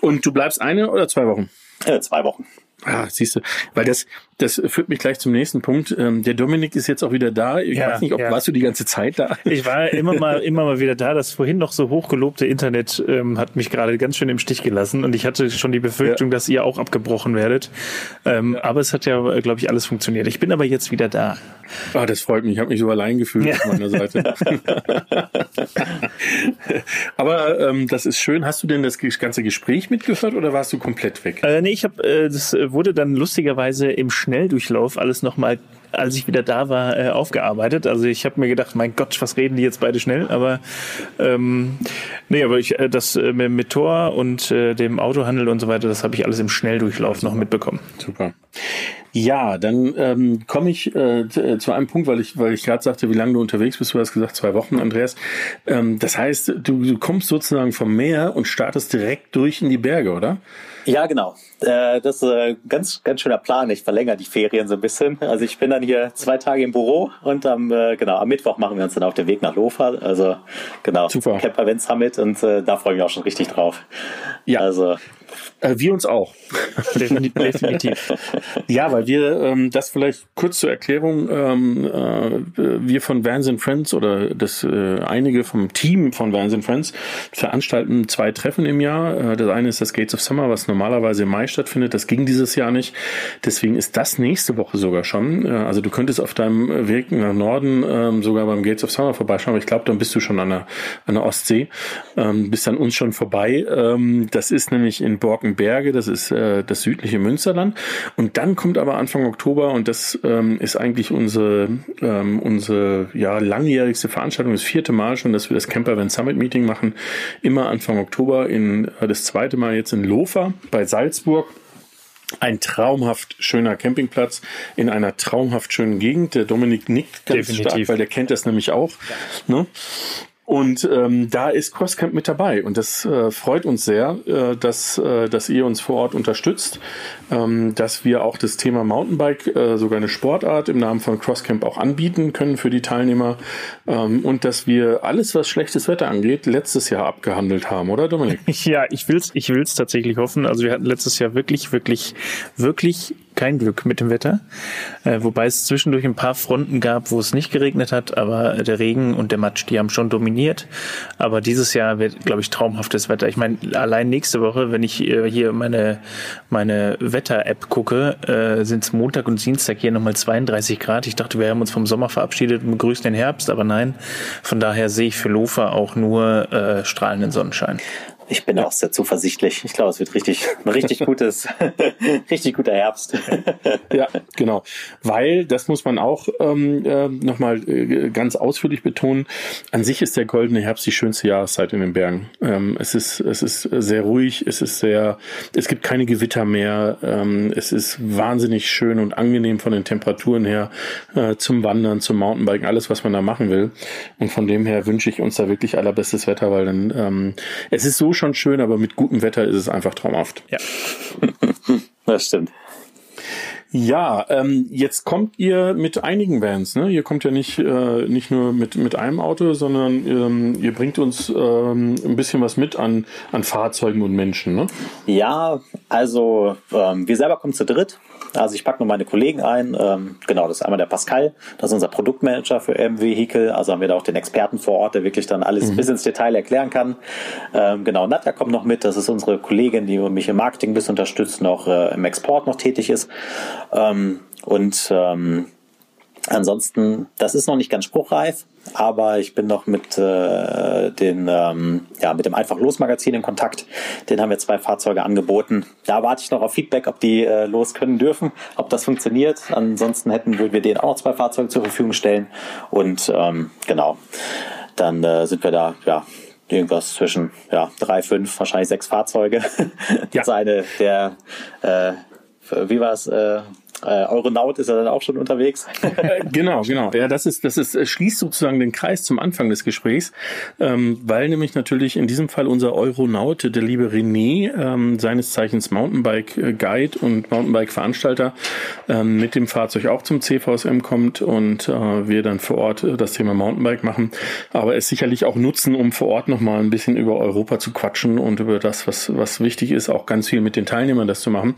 Speaker 1: Und du bleibst eine oder zwei Wochen?
Speaker 5: Äh, zwei Wochen.
Speaker 1: Ah, siehst du, weil das, das führt mich gleich zum nächsten Punkt. Ähm, der Dominik ist jetzt auch wieder da. Ich ja, weiß nicht, ob ja. warst du die ganze Zeit da?
Speaker 2: Ich war immer mal, [laughs] immer mal wieder da. Das vorhin noch so hochgelobte Internet ähm, hat mich gerade ganz schön im Stich gelassen und ich hatte schon die Befürchtung, ja. dass ihr auch abgebrochen werdet. Ähm, aber es hat ja, glaube ich, alles funktioniert. Ich bin aber jetzt wieder da.
Speaker 1: Ah, das freut mich. Ich habe mich so allein gefühlt auf meiner Seite. [laughs] [laughs] aber ähm, das ist schön. Hast du denn das ganze Gespräch mitgehört oder warst du komplett weg?
Speaker 2: Äh, nee, ich habe, äh, das wurde dann lustigerweise im Schnelldurchlauf alles nochmal, als ich wieder da war, äh, aufgearbeitet. Also ich habe mir gedacht, mein Gott, was reden die jetzt beide schnell? Aber ähm, nee, aber ich äh, das äh, mit Tor und äh, dem Autohandel und so weiter, das habe ich alles im Schnelldurchlauf noch mitbekommen.
Speaker 1: Super. Ja, dann ähm, komme ich äh, äh, zu einem Punkt, weil ich, weil ich gerade sagte, wie lange du unterwegs bist. Du hast gesagt zwei Wochen, Andreas. Ähm, das heißt, du, du kommst sozusagen vom Meer und startest direkt durch in die Berge, oder?
Speaker 5: Ja, genau. Äh, das ist ein ganz, ganz schöner Plan. Ich verlängere die Ferien so ein bisschen. Also ich bin dann hier zwei Tage im Büro und am, äh, genau, am Mittwoch machen wir uns dann auf den Weg nach Lofa. Also genau, Super. Camper Event Summit und äh, da freue ich mich auch schon richtig drauf.
Speaker 1: Ja. Also äh, wir uns auch. [laughs] Definitiv. ja, weil wir, ähm, das vielleicht kurz zur Erklärung, ähm, äh, wir von Vans and Friends oder das äh, einige vom Team von Vans and Friends veranstalten zwei Treffen im Jahr. Äh, das eine ist das Gates of Summer, was normalerweise im Mai stattfindet. Das ging dieses Jahr nicht. Deswegen ist das nächste Woche sogar schon. Äh, also du könntest auf deinem Weg nach Norden ähm, sogar beim Gates of Summer vorbeischauen. Aber ich glaube, dann bist du schon an der, an der Ostsee. Ähm, bist an uns schon vorbei. Ähm, das ist nämlich in Borkenberge, das ist äh, das südliche Münsterland. Und dann kommt aber Anfang Oktober und das ähm, ist eigentlich unsere, ähm, unsere ja, langjährigste Veranstaltung, das vierte Mal schon, dass wir das Camper Event Summit Meeting machen. Immer Anfang Oktober, in äh, das zweite Mal jetzt in Lofa bei Salzburg. ein traumhaft schöner Campingplatz in einer traumhaft schönen Gegend. Der Dominik nickt ganz Definitiv. stark, weil der kennt das nämlich auch. Ne? Und ähm, da ist Crosscamp mit dabei und das äh, freut uns sehr, äh, dass, äh, dass ihr uns vor Ort unterstützt, ähm, dass wir auch das Thema Mountainbike, äh, sogar eine Sportart im Namen von Crosscamp auch anbieten können für die Teilnehmer ähm, und dass wir alles, was schlechtes Wetter angeht, letztes Jahr abgehandelt haben, oder Dominik? [laughs]
Speaker 2: Ja, ich will's, ich will's tatsächlich hoffen. Also wir hatten letztes Jahr wirklich, wirklich, wirklich kein Glück mit dem Wetter, äh, wobei es zwischendurch ein paar Fronten gab, wo es nicht geregnet hat, aber der Regen und der Matsch, die haben schon dominiert. Aber dieses Jahr wird, glaube ich, traumhaftes Wetter. Ich meine, allein nächste Woche, wenn ich äh, hier meine meine Wetter-App gucke, äh, sind es Montag und Dienstag hier nochmal 32 Grad. Ich dachte, wir haben uns vom Sommer verabschiedet und begrüßen den Herbst, aber nein. Von daher sehe ich für Lofa auch nur äh, strahlenden Sonnenschein.
Speaker 5: Ich bin auch sehr zuversichtlich. Ich glaube, es wird richtig, ein richtig gutes, [laughs] richtig guter Herbst.
Speaker 1: ja, genau. Weil, das muss man auch ähm, äh, nochmal äh, ganz ausführlich betonen, an sich ist der goldene Herbst die schönste Jahreszeit in den Bergen. Ähm, es ist, es ist sehr ruhig, es ist sehr, es gibt keine Gewitter mehr, ähm, es ist wahnsinnig schön und angenehm von den Temperaturen her äh, zum Wandern, zum Mountainbiken, alles, was man da machen will. Und von dem her wünsche ich uns da wirklich allerbestes Wetter, weil dann ähm, es ist so schon schön, aber mit gutem Wetter ist es einfach traumhaft.
Speaker 5: Ja, [laughs] das stimmt.
Speaker 1: Ja, ähm, jetzt kommt ihr mit einigen Vans, ne? Ihr kommt ja nicht, äh, nicht nur mit, mit einem Auto, sondern ähm, ihr bringt uns ähm, ein bisschen was mit an, an Fahrzeugen und Menschen, ne?
Speaker 5: Ja, also ähm, wir selber kommen zu dritt. Also ich packe nur meine Kollegen ein. Ähm, genau, das ist einmal der Pascal, das ist unser Produktmanager für M Vehicle. Also haben wir da auch den Experten vor Ort, der wirklich dann alles mhm. bis ins Detail erklären kann. Ähm, genau, Nadja kommt noch mit. Das ist unsere Kollegin, die mich im Marketing ein bisschen unterstützt, noch äh, im Export noch tätig ist. Ähm, und ähm, Ansonsten, das ist noch nicht ganz spruchreif, aber ich bin noch mit äh, den ähm, ja mit dem einfach los Magazin in Kontakt. Den haben wir zwei Fahrzeuge angeboten. Da warte ich noch auf Feedback, ob die äh, los können dürfen, ob das funktioniert. Ansonsten hätten würden wir denen auch noch zwei Fahrzeuge zur Verfügung stellen und ähm, genau, dann äh, sind wir da ja irgendwas zwischen ja drei, fünf, wahrscheinlich sechs Fahrzeuge. [laughs] Ja. das eine der äh, wie war es? Äh, äh, Euronaut ist er dann auch schon unterwegs. [laughs]
Speaker 1: genau, genau. Ja, das ist, das ist, schließt sozusagen den Kreis zum Anfang des Gesprächs, ähm, weil nämlich natürlich in diesem Fall unser Euronaut, der liebe René, ähm, seines Zeichens Mountainbike Guide und Mountainbike Veranstalter, ähm, mit dem Fahrzeug auch zum CVSM kommt und äh, wir dann vor Ort das Thema Mountainbike machen, aber es sicherlich auch nutzen, um vor Ort nochmal ein bisschen über Europa zu quatschen und über das, was, was wichtig ist, auch ganz viel mit den Teilnehmern das zu machen.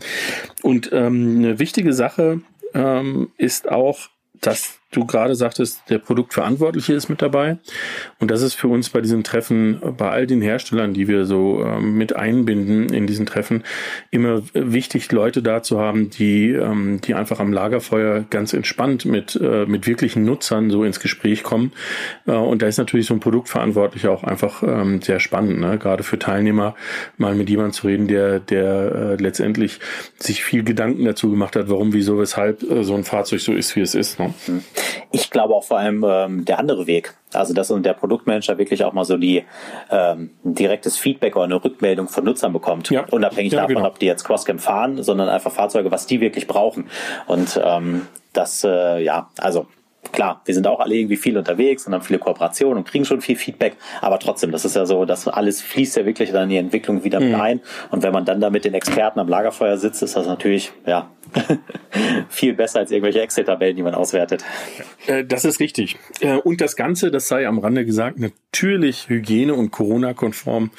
Speaker 1: Und ähm, eine wichtige Sache, Sache ähm, ist auch, dass du gerade sagtest, der Produktverantwortliche ist mit dabei. Und das ist für uns bei diesen Treffen, bei all den Herstellern, die wir so ähm, mit einbinden in diesen Treffen, immer wichtig, Leute da zu haben, die, ähm, die einfach am Lagerfeuer ganz entspannt mit, äh, mit wirklichen Nutzern so ins Gespräch kommen. Äh, und da ist natürlich so ein Produktverantwortlicher auch einfach ähm, sehr spannend, ne? gerade für Teilnehmer mal mit jemandem zu reden, der, der äh, letztendlich sich viel Gedanken dazu gemacht hat, warum, wieso, weshalb äh, so ein Fahrzeug so ist, wie es ist. Ne?
Speaker 5: Mhm. Ich glaube auch vor allem ähm, der andere Weg. Also dass der Produktmanager wirklich auch mal so die ähm, direktes Feedback oder eine Rückmeldung von Nutzern bekommt. Ja. Unabhängig ja, davon, genau. ob die jetzt Crosscamp fahren, sondern einfach Fahrzeuge, was die wirklich brauchen. Und ähm, das, äh, ja, also klar, wir sind auch alle irgendwie viel unterwegs und haben viele Kooperationen und kriegen schon viel Feedback, aber trotzdem, das ist ja so, dass alles fließt ja wirklich dann in die Entwicklung wieder mhm. mit ein. Und wenn man dann da mit den Experten am Lagerfeuer sitzt, ist das natürlich, ja, [laughs] viel besser als irgendwelche Excel-Tabellen, die man auswertet.
Speaker 1: Äh, das ist richtig. Äh, und das Ganze, das sei am Rande gesagt, natürlich Hygiene- und Corona-konform.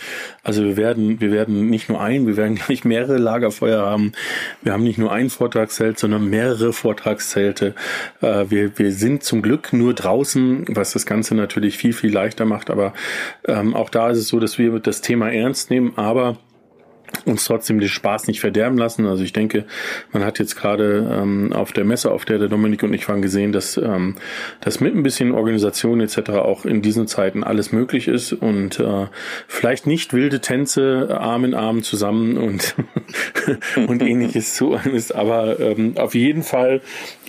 Speaker 1: Also wir werden, wir werden nicht nur ein, wir werden [laughs] gleich mehrere Lagerfeuer haben. Wir haben nicht nur ein Vortragszelt, sondern mehrere Vortragszelte. Äh, wir, wir sind zum Glück nur draußen, was das Ganze natürlich viel, viel leichter macht. Aber ähm, auch da ist es so, dass wir das Thema ernst nehmen, aber uns trotzdem den Spaß nicht verderben lassen. Also ich denke, man hat jetzt gerade ähm, auf der Messe, auf der der Dominik und ich waren, gesehen, dass, ähm, dass mit ein bisschen Organisation etc. auch in diesen Zeiten alles möglich ist und äh, vielleicht nicht wilde Tänze Arm in Arm zusammen und, [laughs] und ähnliches zu ist, aber ähm, auf jeden Fall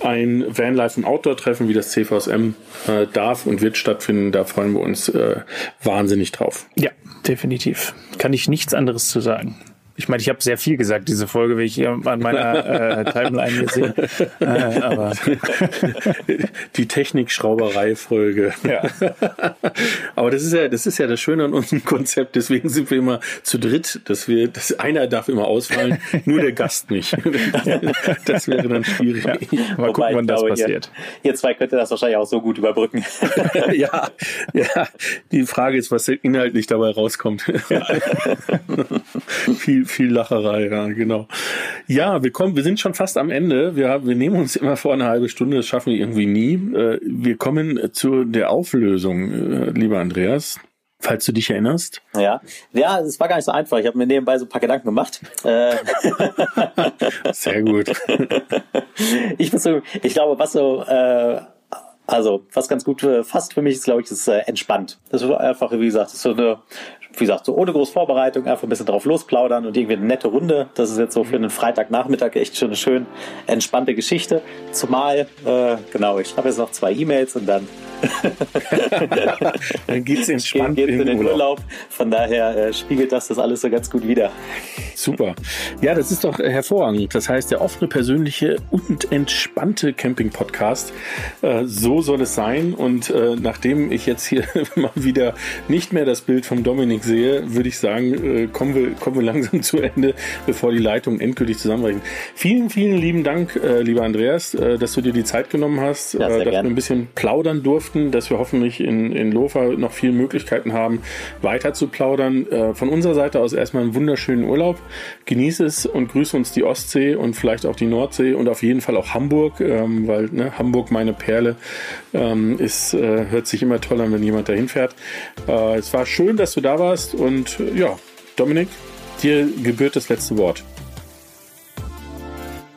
Speaker 1: ein Vanlife und Outdoor-Treffen wie das CVSM äh, darf und wird stattfinden. Da freuen wir uns äh, wahnsinnig drauf.
Speaker 2: Ja, definitiv. Kann ich nichts anderes zu sagen. Ich meine, ich habe sehr viel gesagt, diese Folge, wie ich hier an meiner äh, Timeline hier sehe. [laughs] Äh, aber [laughs]
Speaker 1: die Technikschrauberei-Folge. Ja. [laughs] aber das ist ja, das ist ja das Schöne an unserem Konzept. Deswegen sind wir immer zu dritt, dass wir, dass einer darf immer ausfallen, nur der Gast nicht. das wäre dann schwierig. Ja.
Speaker 2: Mal Wobei, gucken, wann das passiert.
Speaker 5: Ihr, ihr zwei könnt das wahrscheinlich auch so gut überbrücken.
Speaker 1: ja, ja. Die Frage ist, was inhaltlich dabei rauskommt. Ja. viel, viel Lacherei, ja, genau. Ja, wir kommen, wir sind schon fast am Ende. Wir, wir nehmen uns immer vor eine halbe Stunde, das schaffen wir irgendwie nie. Äh, wir kommen zu der Auflösung, äh, lieber Andreas. Falls du dich erinnerst.
Speaker 5: Ja, ja, es war gar nicht so einfach. Ich habe mir nebenbei so ein paar Gedanken gemacht. Äh, [laughs]
Speaker 1: Sehr gut. [laughs]
Speaker 5: ich, so, ich glaube, was so äh, also, was ganz gut fast für mich ist, glaube ich, ist äh, entspannt. Das ist einfach, wie gesagt, ist so eine, wie gesagt, so ohne groß Vorbereitung, einfach ein bisschen drauf losplaudern und irgendwie eine nette Runde. Das ist jetzt so für einen Freitagnachmittag echt schon eine schön entspannte Geschichte. Zumal, äh, genau, ich habe jetzt noch zwei E-Mails und dann [laughs]
Speaker 1: dann geht's entspannt
Speaker 5: Ge geht's in den Urlaub. Urlaub. Von daher äh, spiegelt das das alles so ganz gut wieder.
Speaker 1: Super. Ja, das ist doch hervorragend. Das heißt, der offene, persönliche und entspannte Camping-Podcast. Äh, so soll es sein. Und äh, nachdem ich jetzt hier [laughs] mal wieder nicht mehr das Bild vom Dominik sehe, würde ich sagen, äh, kommen, wir, kommen wir [laughs] langsam zu Ende, bevor die Leitungen endgültig zusammenbrechen. Vielen, vielen lieben Dank, äh, lieber Andreas, äh, dass du dir die Zeit genommen hast, ja, dass gern. wir ein bisschen plaudern durften durften, dass wir hoffentlich in, in Lofa noch viele Möglichkeiten haben, weiter zu plaudern. Äh, von unserer Seite aus erstmal einen wunderschönen Urlaub. Genieße es und grüße uns die Ostsee und vielleicht auch die Nordsee und auf jeden Fall auch Hamburg, ähm, weil ne, Hamburg meine Perle ähm, ist, äh, hört sich immer toll an, wenn jemand dahin fährt. Äh, es war schön, dass du da warst und ja, Dominik, dir gebührt das letzte Wort.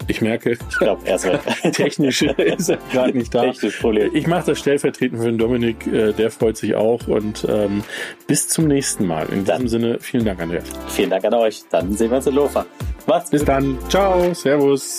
Speaker 1: Ich merke,
Speaker 5: ich glaube, erstmal [laughs]
Speaker 1: technisch ist er gerade nicht da.
Speaker 5: Technisch Problem.
Speaker 1: Ich mache das stellvertretend für den Dominik, äh, der freut sich auch und ähm, bis zum nächsten Mal. In dann. diesem Sinne, vielen Dank, Andreas.
Speaker 5: Vielen Dank an euch. Dann sehen wir uns in Lofa.
Speaker 1: Macht's Bis gut. dann. Ciao. Servus.